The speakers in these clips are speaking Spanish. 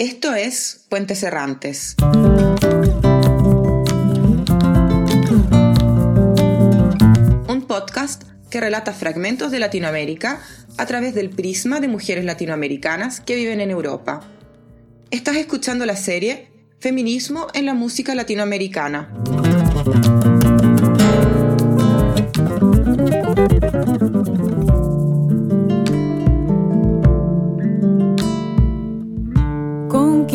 Esto es Puentes Errantes. Un podcast que relata fragmentos de Latinoamérica a través del prisma de mujeres latinoamericanas que viven en Europa. Estás escuchando la serie Feminismo en la música latinoamericana.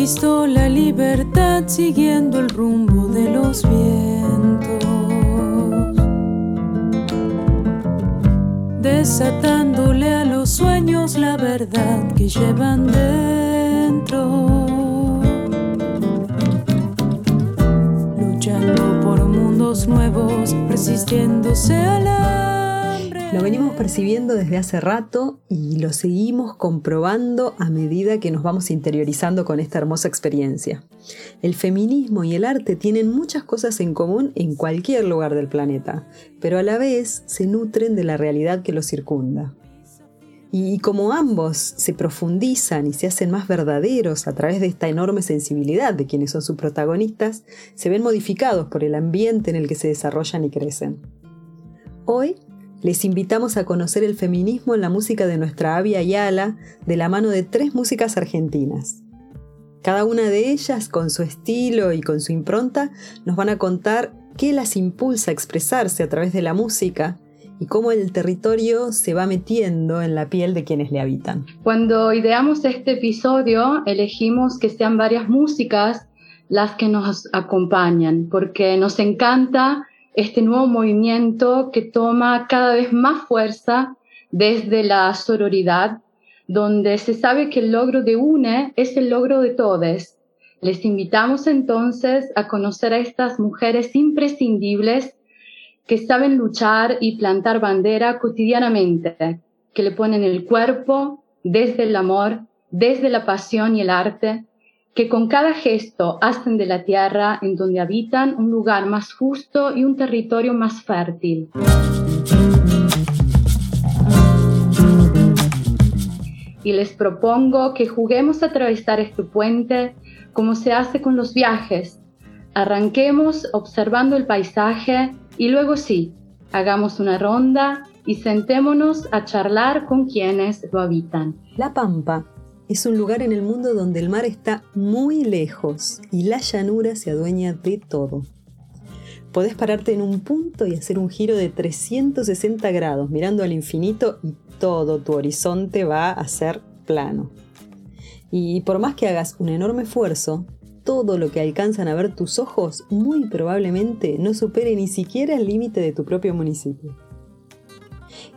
Conquistó la libertad siguiendo el rumbo de los vientos, desatándole a los sueños la verdad que llevan dentro. Luchando por mundos nuevos, resistiéndose a la lo venimos percibiendo desde hace rato y lo seguimos comprobando a medida que nos vamos interiorizando con esta hermosa experiencia. El feminismo y el arte tienen muchas cosas en común en cualquier lugar del planeta, pero a la vez se nutren de la realidad que los circunda. Y como ambos se profundizan y se hacen más verdaderos a través de esta enorme sensibilidad de quienes son sus protagonistas, se ven modificados por el ambiente en el que se desarrollan y crecen. Hoy les invitamos a conocer el feminismo en la música de nuestra Avia Ayala de la mano de tres músicas argentinas. Cada una de ellas, con su estilo y con su impronta, nos van a contar qué las impulsa a expresarse a través de la música y cómo el territorio se va metiendo en la piel de quienes le habitan. Cuando ideamos este episodio, elegimos que sean varias músicas las que nos acompañan, porque nos encanta este nuevo movimiento que toma cada vez más fuerza desde la sororidad, donde se sabe que el logro de UNE es el logro de todos. Les invitamos entonces a conocer a estas mujeres imprescindibles que saben luchar y plantar bandera cotidianamente, que le ponen el cuerpo desde el amor, desde la pasión y el arte, que con cada gesto hacen de la tierra en donde habitan un lugar más justo y un territorio más fértil. Y les propongo que juguemos a atravesar este puente como se hace con los viajes. Arranquemos observando el paisaje y luego sí, hagamos una ronda y sentémonos a charlar con quienes lo habitan. La Pampa es un lugar en el mundo donde el mar está muy lejos y la llanura se adueña de todo. Podés pararte en un punto y hacer un giro de 360 grados mirando al infinito y todo tu horizonte va a ser plano. Y por más que hagas un enorme esfuerzo, todo lo que alcanzan a ver tus ojos muy probablemente no supere ni siquiera el límite de tu propio municipio.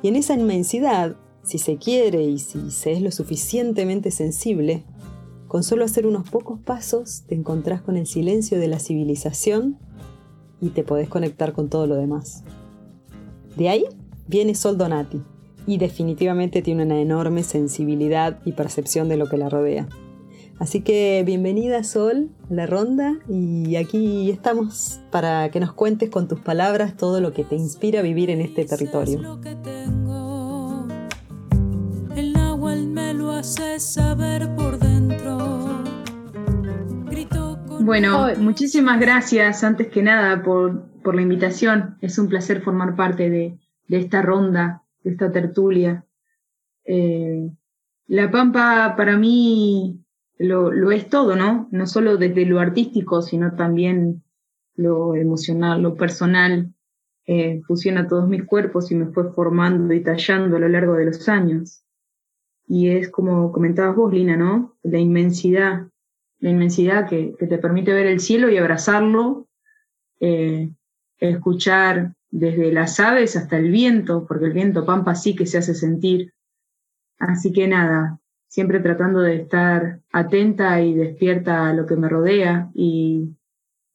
Y en esa inmensidad si se quiere y si se es lo suficientemente sensible, con solo hacer unos pocos pasos te encontrás con el silencio de la civilización y te podés conectar con todo lo demás. De ahí viene Sol Donati y definitivamente tiene una enorme sensibilidad y percepción de lo que la rodea. Así que bienvenida Sol la ronda y aquí estamos para que nos cuentes con tus palabras todo lo que te inspira vivir en este territorio. Saber por dentro. Bueno, muchísimas gracias antes que nada por, la invitación. Es un placer formar parte de, esta ronda, de esta tertulia. Eh, la Pampa para mí lo, es todo, ¿no? No solo desde lo artístico, sino también lo emocional, lo personal. Eh, fusiona todos mis cuerpos y me fue formando y tallando a lo largo de los años y es como comentabas vos, Lina, ¿no? La inmensidad, la inmensidad que, te permite ver el cielo y abrazarlo, eh, escuchar desde las aves hasta el viento, porque el viento pampa sí que se hace sentir. Así que nada, siempre tratando de estar atenta y despierta a lo que me rodea y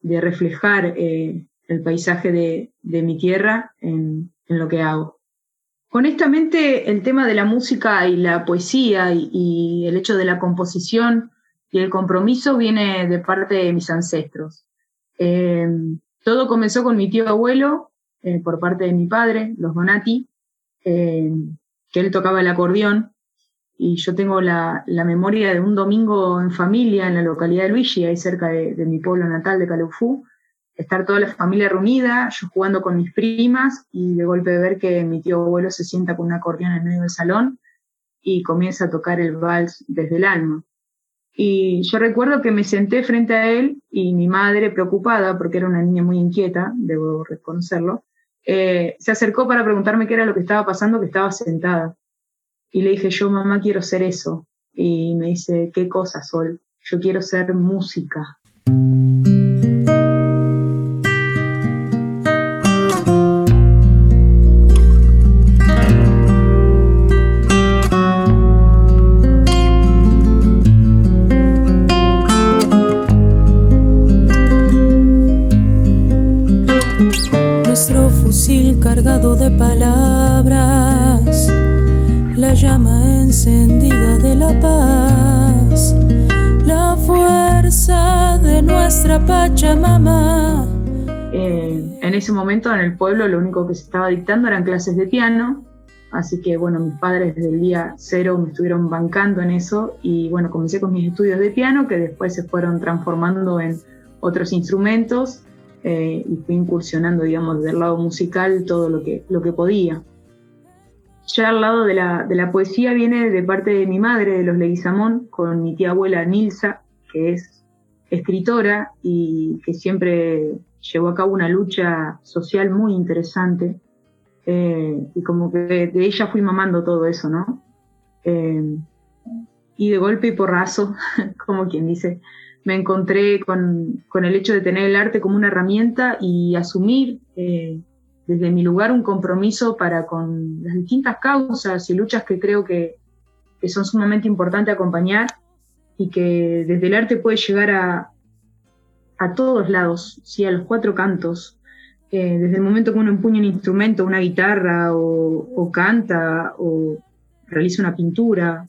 de reflejar eh, el paisaje de, mi tierra en lo que hago. Honestamente, el tema de la música y la poesía y, el hecho de la composición y el compromiso viene de parte de mis ancestros. Eh, todo comenzó con mi tío abuelo, eh, por parte de mi padre, los Donati, eh, que él tocaba el acordeón, y yo tengo la, memoria de un domingo en familia en la localidad de Luigi, ahí cerca de, mi pueblo natal de Calufú, estar toda la familia reunida, yo jugando con mis primas y de golpe ver que mi tío abuelo se sienta con un acordeón en medio del salón y comienza a tocar el vals desde el alma. Y yo recuerdo que me senté frente a él y mi madre, preocupada, porque era una niña muy inquieta, debo reconocerlo, eh, se acercó para preguntarme qué era lo que estaba pasando, que estaba sentada. Y le dije, yo mamá quiero ser eso. Y me dice, ¿qué cosa, Sol? Yo quiero ser música. Palabras la llama encendida de la paz, la fuerza de nuestra Pachamama. Eh, en ese momento en el pueblo lo único que se estaba dictando eran clases de piano, así que bueno, mis padres desde el día cero me estuvieron bancando en eso y bueno, comencé con mis estudios de piano que después se fueron transformando en otros instrumentos eh, y fui incursionando, digamos, del lado musical todo lo que, lo que podía ya al lado de la, de la, poesía viene de parte de mi madre, de los Leguizamón, con mi tía abuela Nilsa, que es escritora y que siempre llevó a cabo una lucha social muy interesante. Eh, y como que de, ella fui mamando todo eso, ¿no? Eh, y de golpe y porrazo, como quien dice, me encontré con, con, el hecho de tener el arte como una herramienta y asumir eh, desde mi lugar un compromiso para con las distintas causas y luchas que creo que, son sumamente importantes acompañar y que desde el arte puede llegar a, a todos lados, ¿sí? a los cuatro cantos. Eh, desde el momento que uno empuña un instrumento, una guitarra o, canta o realiza una pintura,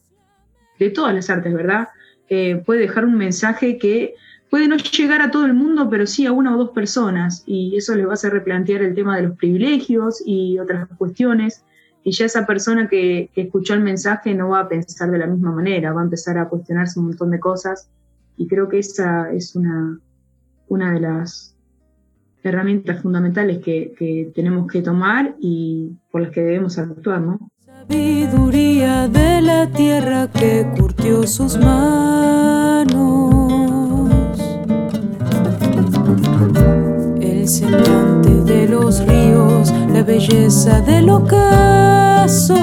de todas las artes, ¿verdad? Eh, puede dejar un mensaje que puede no llegar a todo el mundo, pero sí a una o dos personas, y eso les va a hacer replantear el tema de los privilegios y otras cuestiones, y ya esa persona que, escuchó el mensaje no va a pensar de la misma manera, va a empezar a cuestionarse un montón de cosas, y creo que esa es una, una de las herramientas fundamentales que, que tenemos que tomar y por las que debemos actuar, ¿no? Sabiduría de la tierra que curtió sus manos el semblante de los ríos, la belleza del ocaso.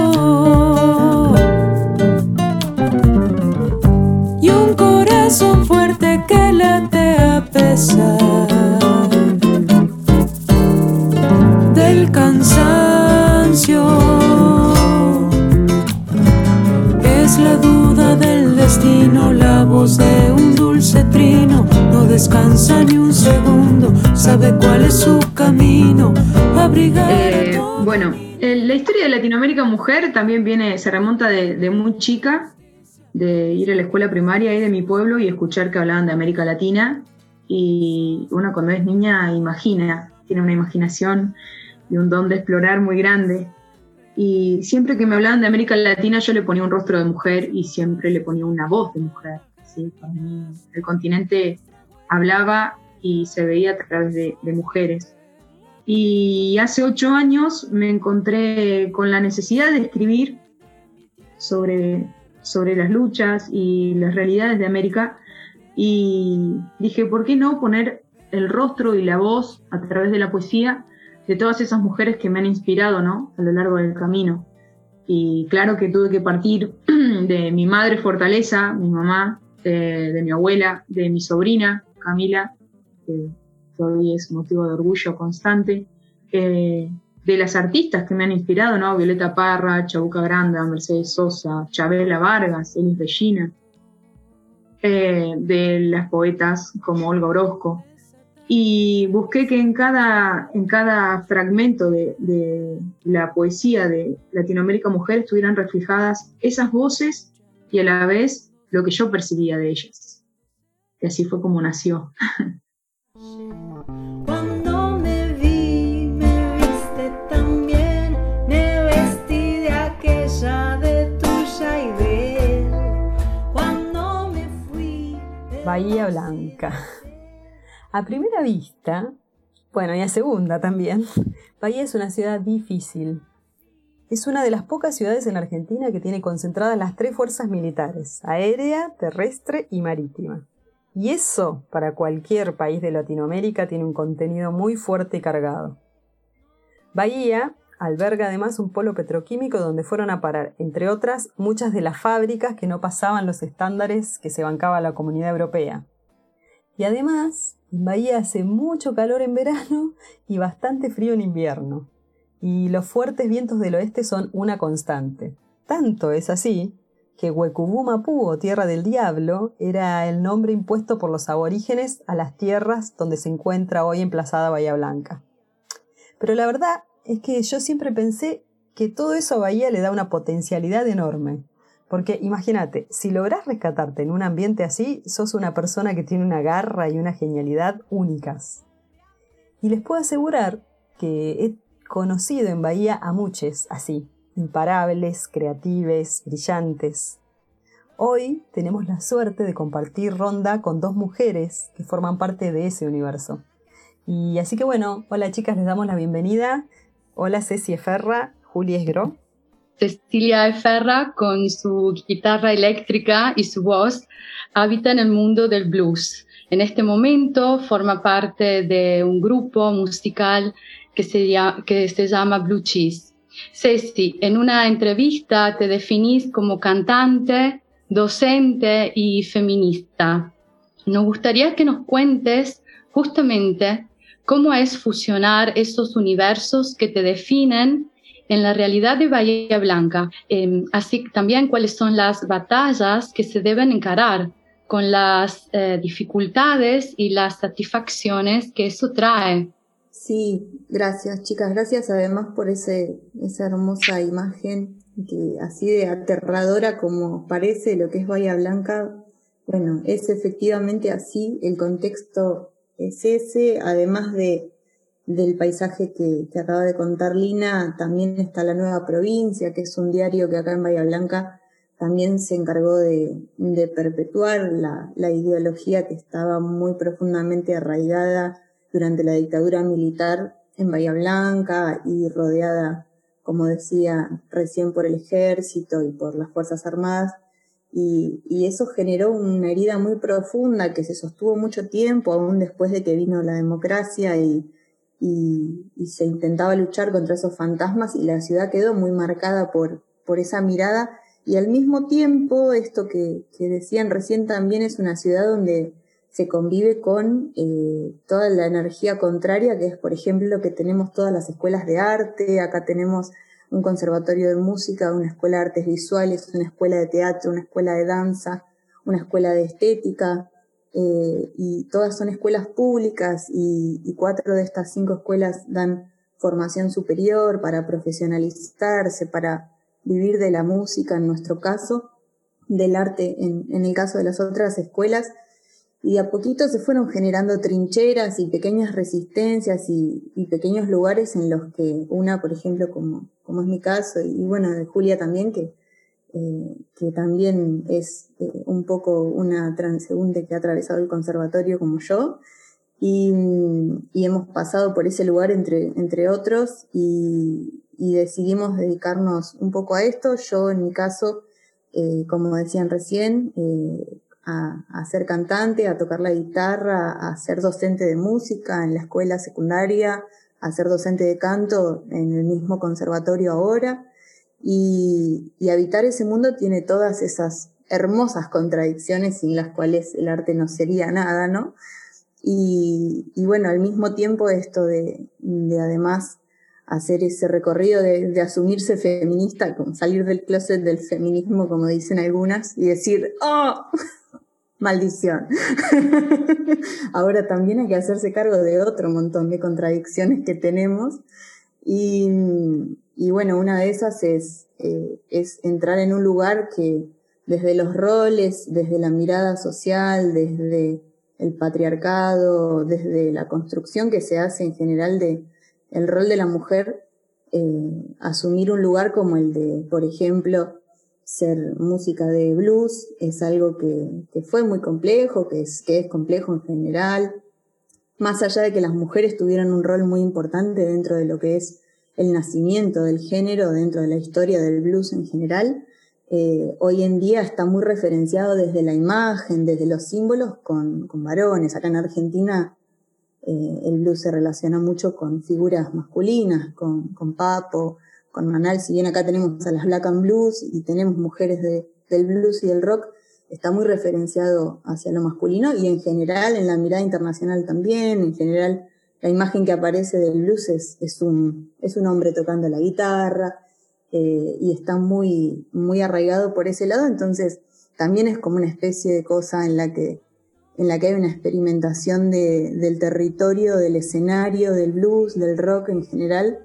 Y un corazón fuerte Eh, bueno, la historia de Latinoamérica Mujer también viene, se remonta de, muy chica, de ir a la escuela primaria ahí de mi pueblo y escuchar que hablaban de América Latina. Y uno cuando es niña imagina, tiene una imaginación y un don de explorar muy grande. Y siempre que me hablaban de América Latina yo le ponía un rostro de mujer y siempre le ponía una voz de mujer el continente hablaba y se veía a través de, mujeres. Y hace ocho años me encontré con la necesidad de escribir sobre, sobre las luchas y las realidades de América y dije, ¿por qué no poner el rostro y la voz a través de la poesía de todas esas mujeres que me han inspirado ¿no? a lo largo del camino? Y claro que tuve que partir de mi madre fortaleza, mi mamá, de, mi abuela, de mi sobrina Camila, es motivo de orgullo constante, eh, de las artistas que me han inspirado, ¿no? Violeta Parra, Chabuca Granda, Mercedes Sosa, Chabela Vargas, Elis Bellina, eh, de las poetas como Olga Orozco. Y busqué que en cada, en cada fragmento de, de la poesía de Latinoamérica Mujer estuvieran reflejadas esas voces y a la vez lo que yo percibía de ellas. Y así fue como nació. Cuando me vi, me viste también, me vestí de aquella de tuya y de él. Cuando me fui. Bahía Blanca. A primera vista, bueno, y a segunda también, Bahía es una ciudad difícil. Es una de las pocas ciudades en Argentina que tiene concentradas las tres fuerzas militares, aérea, terrestre y marítima. Y eso, para cualquier país de Latinoamérica, tiene un contenido muy fuerte y cargado. Bahía alberga además un polo petroquímico donde fueron a parar, entre otras, muchas de las fábricas que no pasaban los estándares que se bancaba la comunidad europea. Y además, Bahía hace mucho calor en verano y bastante frío en invierno. Y los fuertes vientos del oeste son una constante. Tanto es así que Huecubú Mapú o Tierra del Diablo era el nombre impuesto por los aborígenes a las tierras donde se encuentra hoy emplazada Bahía Blanca. Pero la verdad es que yo siempre pensé que todo eso a Bahía le da una potencialidad enorme. Porque imagínate, si logras rescatarte en un ambiente así, sos una persona que tiene una garra y una genialidad únicas. Y les puedo asegurar que he conocido en Bahía a muchos así, imparables, creatives, brillantes. Hoy tenemos la suerte de compartir ronda con dos mujeres que forman parte de ese universo. Y así que bueno, hola chicas, les damos la bienvenida. Hola Ceci Ferra, Juli Esgro. Cecilia Eferra, con su guitarra eléctrica y su voz, habita en el mundo del blues. En este momento forma parte de un grupo musical que se, llama, que se llama Blue Cheese. Ceci, en una entrevista te definís como cantante, docente y feminista. Nos gustaría que nos cuentes justamente cómo es fusionar esos universos que te definen en la realidad de Bahía Blanca, eh, así también cuáles son las batallas que se deben encarar con las eh, dificultades y las satisfacciones que eso trae. Sí, gracias chicas, gracias además por ese, esa hermosa imagen que así de aterradora como parece lo que es Bahía Blanca. Bueno, es efectivamente así, el contexto es ese, además de del paisaje que, acaba de contar Lina, también está La Nueva Provincia, que es un diario que acá en Bahía Blanca también se encargó de, perpetuar la, ideología que estaba muy profundamente arraigada durante la dictadura militar en Bahía Blanca y rodeada, como decía recién, por el ejército y por las Fuerzas Armadas. Y, eso generó una herida muy profunda que se sostuvo mucho tiempo, aún después de que vino la democracia y, y, se intentaba luchar contra esos fantasmas y la ciudad quedó muy marcada por, esa mirada y al mismo tiempo esto que decían recién también es una ciudad donde se convive con eh, toda la energía contraria, que es, por ejemplo, que tenemos todas las escuelas de arte, acá tenemos un conservatorio de música, una escuela de artes visuales, una escuela de teatro, una escuela de danza, una escuela de estética, eh, y todas son escuelas públicas y, cuatro de estas cinco escuelas dan formación superior para profesionalizarse, para vivir de la música en nuestro caso, del arte en el caso de las otras escuelas, y a poquito se fueron generando trincheras y pequeñas resistencias y, pequeños lugares en los que una, por ejemplo, como, como es mi caso, y bueno, de Julia también, que eh, que también es eh, un poco una transeúnte que ha atravesado el conservatorio como yo. Y, hemos pasado por ese lugar entre, entre otros y, decidimos dedicarnos un poco a esto. Yo en mi caso, eh, como decían recién, a, ser cantante, a tocar la guitarra, a ser docente de música en la escuela secundaria, a ser docente de canto en el mismo conservatorio ahora. Y, habitar ese mundo tiene todas esas hermosas contradicciones sin las cuales el arte no sería nada, ¿no? Y, bueno, al mismo tiempo esto de, además hacer ese recorrido de, de, asumirse feminista, como salir del closet del feminismo, como dicen algunas, y decir, ¡oh! Maldición. Ahora también hay que hacerse cargo de otro montón de contradicciones que tenemos. Y, bueno, una de esas es, eh, es entrar en un lugar que desde los roles, desde la mirada social, desde el patriarcado, desde la construcción que se hace en general de el rol de la mujer, eh, asumir un lugar como el de, por ejemplo, ser música de blues es algo que, fue muy complejo, que es, que es complejo en general, más allá de que las mujeres tuvieran un rol muy importante dentro de lo que es el nacimiento del género, dentro de la historia del blues en general, eh, hoy en día está muy referenciado desde la imagen, desde los símbolos con, varones. Acá en Argentina eh, el blues se relaciona mucho con figuras masculinas, con, con Papo, con Manal, si bien acá tenemos a las Black and Blues y tenemos mujeres del blues y del rock, está muy referenciado hacia lo masculino y en general en la mirada internacional también, en general la imagen que aparece del blues es, es, un, es un hombre tocando la guitarra eh, y está muy, muy arraigado por ese lado, entonces también es como una especie de cosa en la que, en la que hay una experimentación de, del territorio, del escenario, del blues, del rock en general,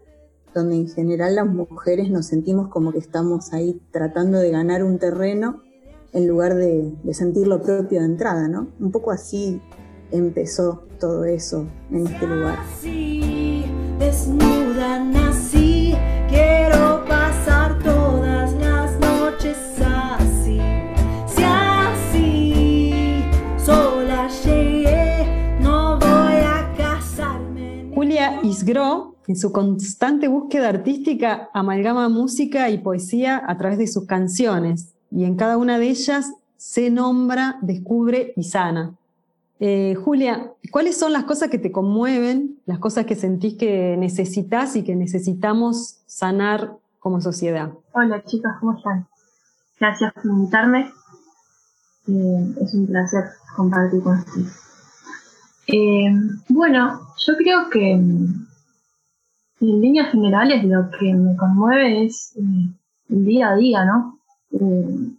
donde en general las mujeres nos sentimos como que estamos ahí tratando de ganar un terreno en lugar de, sentir lo propio de entrada, ¿no? Un poco así empezó todo eso en este lugar. desnuda nací, quiero pasar todas las noches así. Si así sola llegué, no voy a casarme. Julia Isgro en su constante búsqueda artística amalgama música y poesía a través de sus canciones y en cada una de ellas se nombra, descubre y sana. Eh, Julia, ¿cuáles son las cosas que te conmueven, las cosas que sentís que necesitas y que necesitamos sanar como sociedad? Hola chicas, ¿cómo están? Gracias por invitarme. Eh, es un placer compartir con ustedes. Eh, bueno, yo creo que en líneas generales lo que me conmueve es eh, el día a día, ¿no? Eh,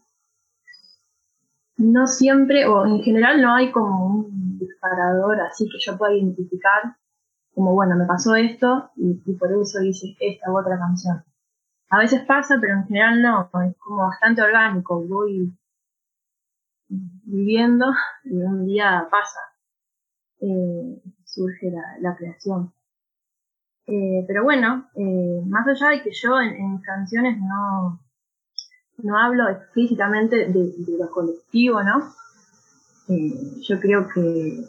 no siempre, o en general no hay como un disparador así que yo pueda identificar como, bueno, me pasó esto y, por eso hice esta u otra canción. A veces pasa, pero en general no, es como bastante orgánico, voy viviendo y un día pasa, eh, surge la creación. Eh, pero bueno, eh, más allá de que yo en, canciones no, no hablo explícitamente de, lo colectivo, ¿no? Eh, yo creo que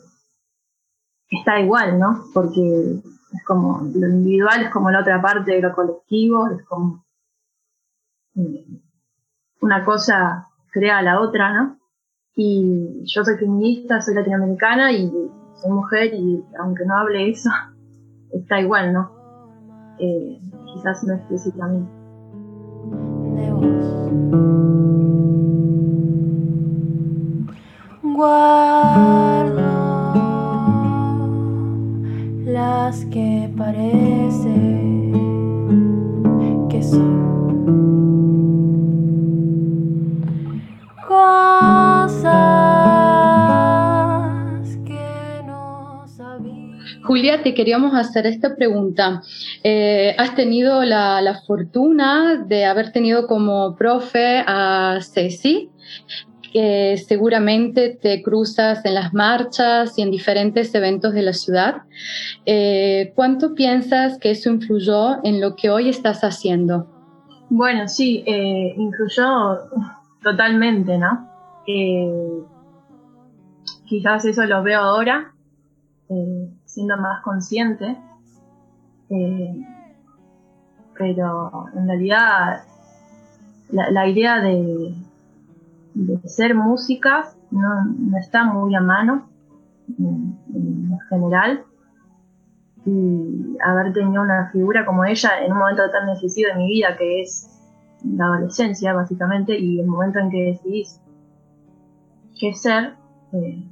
está igual, ¿no? Porque es como lo individual es como la otra parte de lo colectivo, es como una cosa crea a la otra, ¿no? Y yo soy feminista, soy latinoamericana y soy mujer y aunque no hable eso, está igual, ¿no? Eh, quizás no explícitamente. Guardo las que parece que son Julia, te queríamos hacer esta pregunta. Eh, has tenido la, fortuna de haber tenido como profe a Ceci, que seguramente te cruzas en las marchas y en diferentes eventos de la ciudad. Eh, ¿Cuánto piensas que eso influyó en lo que hoy estás haciendo? Bueno, sí, eh, influyó totalmente, ¿no? quizás eso lo veo ahora, siendo más consciente. Eh, pero en realidad la, idea de, ser músicas no, está muy a mano en, general y haber tenido una figura como ella en un momento tan decisivo de mi vida que es la adolescencia básicamente y el momento en que decidís qué ser eh,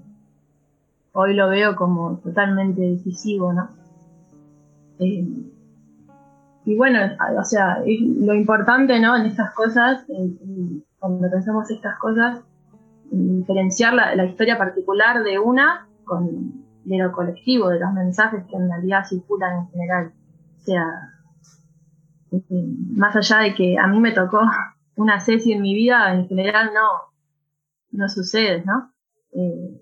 hoy lo veo como totalmente decisivo, ¿no? Eh, y bueno, o sea, lo importante, ¿no? En estas cosas, cuando pensamos estas cosas, diferenciar la, historia particular de una con de lo colectivo, de los mensajes que en realidad circulan en general. O sea, más allá de que a mí me tocó una Ceci en mi vida, en general no, no sucede, ¿no? Eh,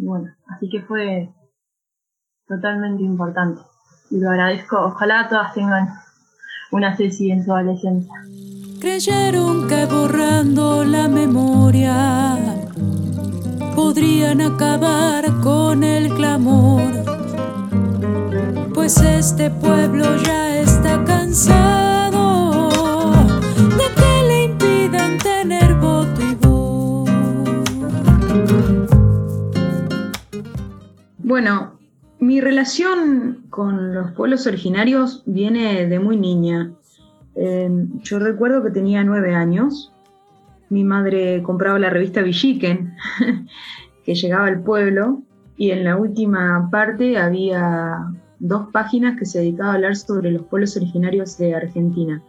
bueno, así que fue totalmente importante. Y lo agradezco. Ojalá todas tengan una Ceci en su adolescencia. Creyeron que borrando la memoria podrían acabar con el clamor, pues este pueblo ya está cansado Bueno, mi relación con los pueblos originarios viene de muy niña. Eh, yo recuerdo que tenía nueve años. Mi madre compraba la revista Villiquen, que llegaba al pueblo, y en la última parte había dos páginas que se dedicaban a hablar sobre los pueblos originarios de Argentina.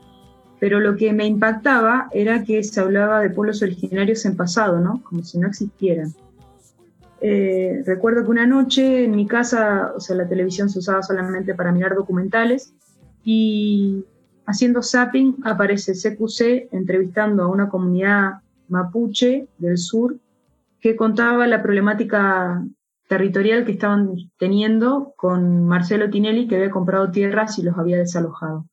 Pero lo que me impactaba era que se hablaba de pueblos originarios en pasado, ¿no? Como si no existieran. Eh, recuerdo que una noche en mi casa, o sea, la televisión se usaba solamente para mirar documentales y haciendo zapping aparece CQC entrevistando a una comunidad mapuche del sur que contaba la problemática territorial que estaban teniendo con Marcelo Tinelli que había comprado tierras y los había desalojado.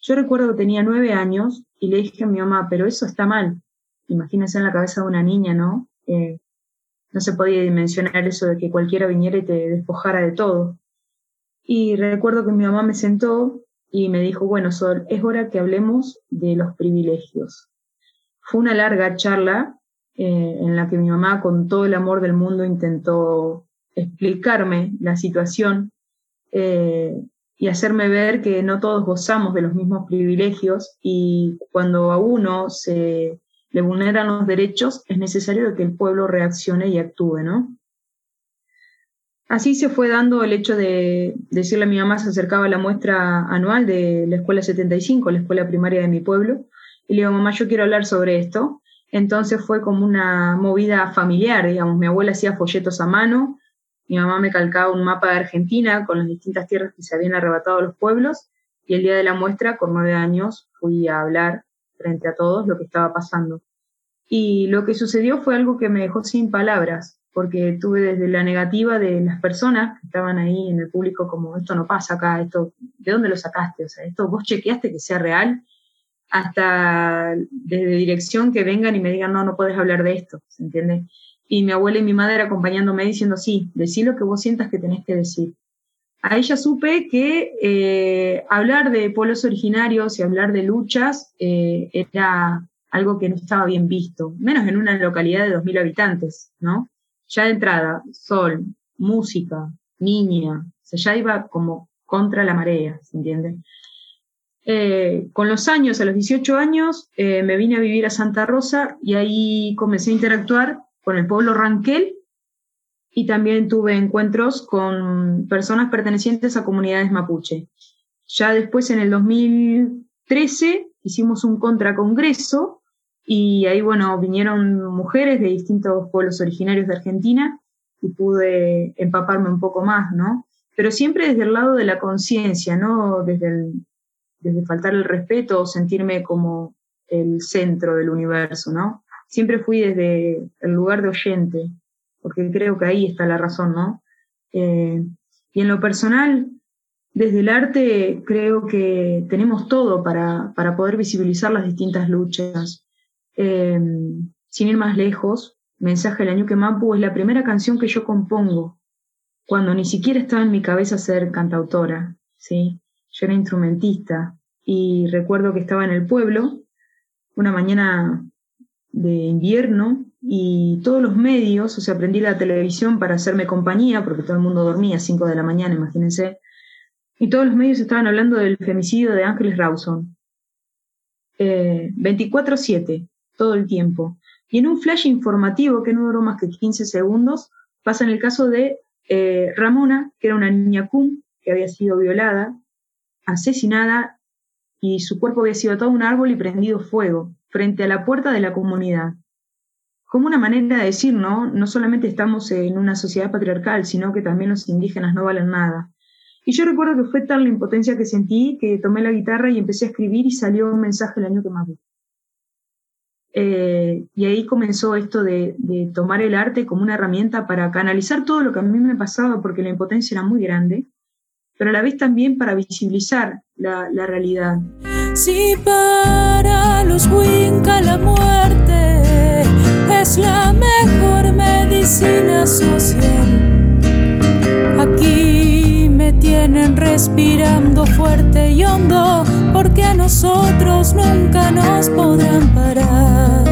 Yo recuerdo que tenía nueve años y le dije a mi mamá, pero eso está mal. Imagínense en la cabeza de una niña, ¿no? Eh, no se podía dimensionar eso de que cualquiera viniera y te despojara de todo. Y recuerdo que mi mamá me sentó y me dijo, bueno, Sol, es hora que hablemos de los privilegios. Fue una larga charla eh, en la que mi mamá, con todo el amor del mundo, intentó explicarme la situación eh, y hacerme ver que no todos gozamos de los mismos privilegios y cuando a uno se le vulneran los derechos, es necesario que el pueblo reaccione y actúe, ¿no? Así se fue dando el hecho de decirle a mi mamá, se acercaba la muestra anual de la Escuela 75, la escuela primaria de mi pueblo, y le digo, mamá, yo quiero hablar sobre esto. Entonces fue como una movida familiar, digamos, mi abuela hacía folletos a mano, mi mamá me calcaba un mapa de Argentina con las distintas tierras que se habían arrebatado a los pueblos, y el día de la muestra, con nueve años, fui a hablar frente a todos lo que estaba pasando. Y lo que sucedió fue algo que me dejó sin palabras, porque tuve desde la negativa de las personas que estaban ahí en el público como esto no pasa acá, esto, ¿de dónde lo sacaste? O sea, esto vos chequeaste que sea real, hasta desde dirección que vengan y me digan, no, no puedes hablar de esto, ¿se entiende? Y mi abuela y mi madre acompañándome diciendo, sí, decí lo que vos sientas que tenés que decir. A ella supe que eh, hablar de pueblos originarios y hablar de luchas eh, era algo que no estaba bien visto, menos en una localidad de 2.000 habitantes, ¿no? Ya de entrada, sol, música, niña, o sea, ya iba como contra la marea, ¿se entiende? Eh, con los años, a los 18 años, me vine a vivir a Santa Rosa y ahí comencé a interactuar con el pueblo Ranquel y también tuve encuentros con personas pertenecientes a comunidades mapuche. Ya después, en el 2013, hicimos un contracongreso y ahí, bueno, vinieron mujeres de distintos pueblos originarios de Argentina y pude empaparme un poco más, ¿no? Pero siempre desde el lado de la conciencia, no desde, desde faltar el respeto o sentirme como el centro del universo, ¿no? Siempre fui desde el lugar de oyente, porque creo que ahí está la razón, ¿no? Eh, y en lo personal, desde el arte creo que tenemos todo para, para poder visibilizar las distintas luchas. Eh, sin ir más lejos, Mensaje del que Mapu es la primera canción que yo compongo cuando ni siquiera estaba en mi cabeza ser cantautora, ¿sí? Yo era instrumentista y recuerdo que estaba en el pueblo una mañana de invierno y todos los medios, o sea, aprendí la televisión para hacerme compañía, porque todo el mundo dormía a 5 de la mañana, imagínense, y todos los medios estaban hablando del femicidio de Ángeles Rawson. 24-7, eh, todo el tiempo. Y en un flash informativo que no duró más que 15 segundos, pasa en el caso de eh, Ramona, que era una niña cum que había sido violada, asesinada y su cuerpo había sido atado a un árbol y prendido fuego frente a la puerta de la comunidad. Como una manera de decir, ¿no? No solamente estamos en una sociedad patriarcal, sino que también los indígenas no valen nada. Y yo recuerdo que fue tal la impotencia que sentí que tomé la guitarra y empecé a escribir y salió un mensaje el año que más vi. Eh, y ahí comenzó esto de, tomar el arte como una herramienta para canalizar todo lo que a mí me pasaba, porque la impotencia era muy grande, pero a la vez también para visibilizar la, realidad. Si para los la la mejor medicina social, aquí me tienen respirando fuerte y hondo porque a nosotros nunca nos podrán parar.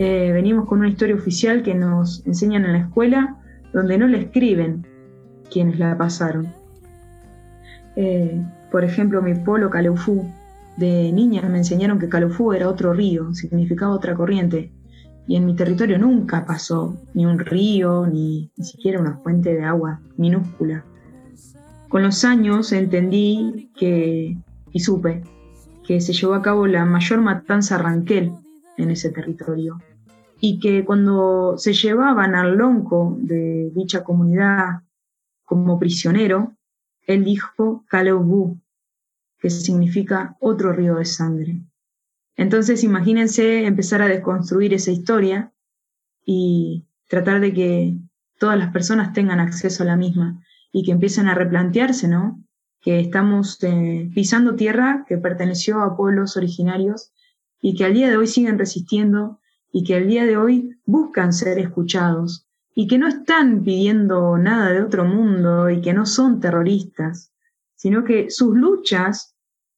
Eh, venimos con una historia oficial que nos enseñan en la escuela, donde no le escriben quienes la pasaron. Eh, por ejemplo, mi polo Calufú, de niña me enseñaron que Calufú era otro río, significaba otra corriente, y en mi territorio nunca pasó ni un río, ni, ni siquiera una fuente de agua minúscula. Con los años entendí que, y supe, que se llevó a cabo la mayor matanza ranquel en ese territorio. Y que cuando se llevaban al lonco de dicha comunidad como prisionero, él dijo Kaleubu, que significa otro río de sangre. Entonces imagínense empezar a desconstruir esa historia y tratar de que todas las personas tengan acceso a la misma y que empiecen a replantearse, ¿no? Que estamos eh, pisando tierra que perteneció a pueblos originarios y que al día de hoy siguen resistiendo y que al día de hoy buscan ser escuchados y que no están pidiendo nada de otro mundo y que no son terroristas, sino que sus luchas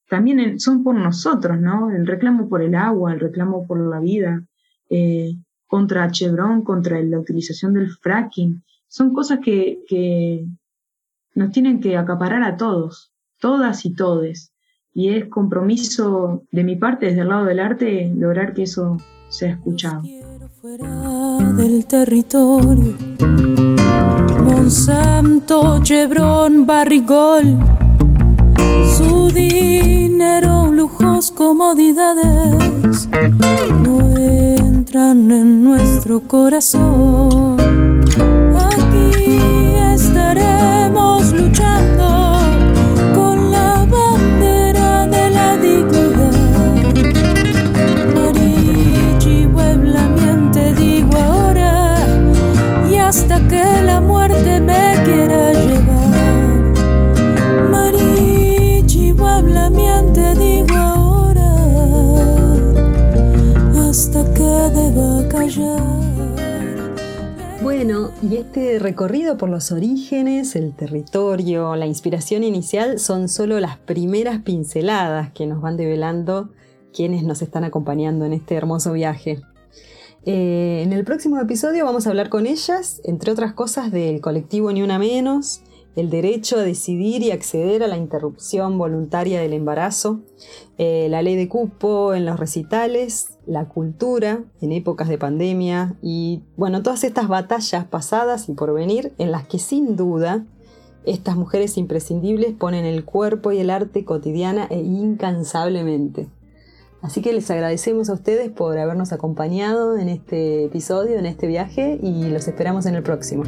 también son por nosotros, ¿no? El reclamo por el agua, el reclamo por la vida, eh, contra Chevron, contra la utilización del fracking, son cosas que, que nos tienen que acaparar a todos, todas y todes. Y es compromiso de mi parte, desde el lado del arte, lograr que eso sea escuchado. Monsanto, Chevron, Barrigol, su dinero, lujos, comodidades, no entran en nuestro corazón. Aquí estaremos luchando y este recorrido por los orígenes, el territorio, la inspiración inicial son solo las primeras pinceladas que nos van develando quienes nos están acompañando en este hermoso viaje. Eh, en el próximo episodio vamos a hablar con ellas, entre otras cosas, del colectivo Ni Una Menos, el derecho a decidir y acceder a la interrupción voluntaria del embarazo, eh, la ley de cupo en los recitales, la cultura en épocas de pandemia y, bueno, todas estas batallas pasadas y por venir en las que sin duda estas mujeres imprescindibles ponen el cuerpo y el arte cotidiana e incansablemente. Así que les agradecemos a ustedes por habernos acompañado en este episodio, en este viaje y los esperamos en el próximo.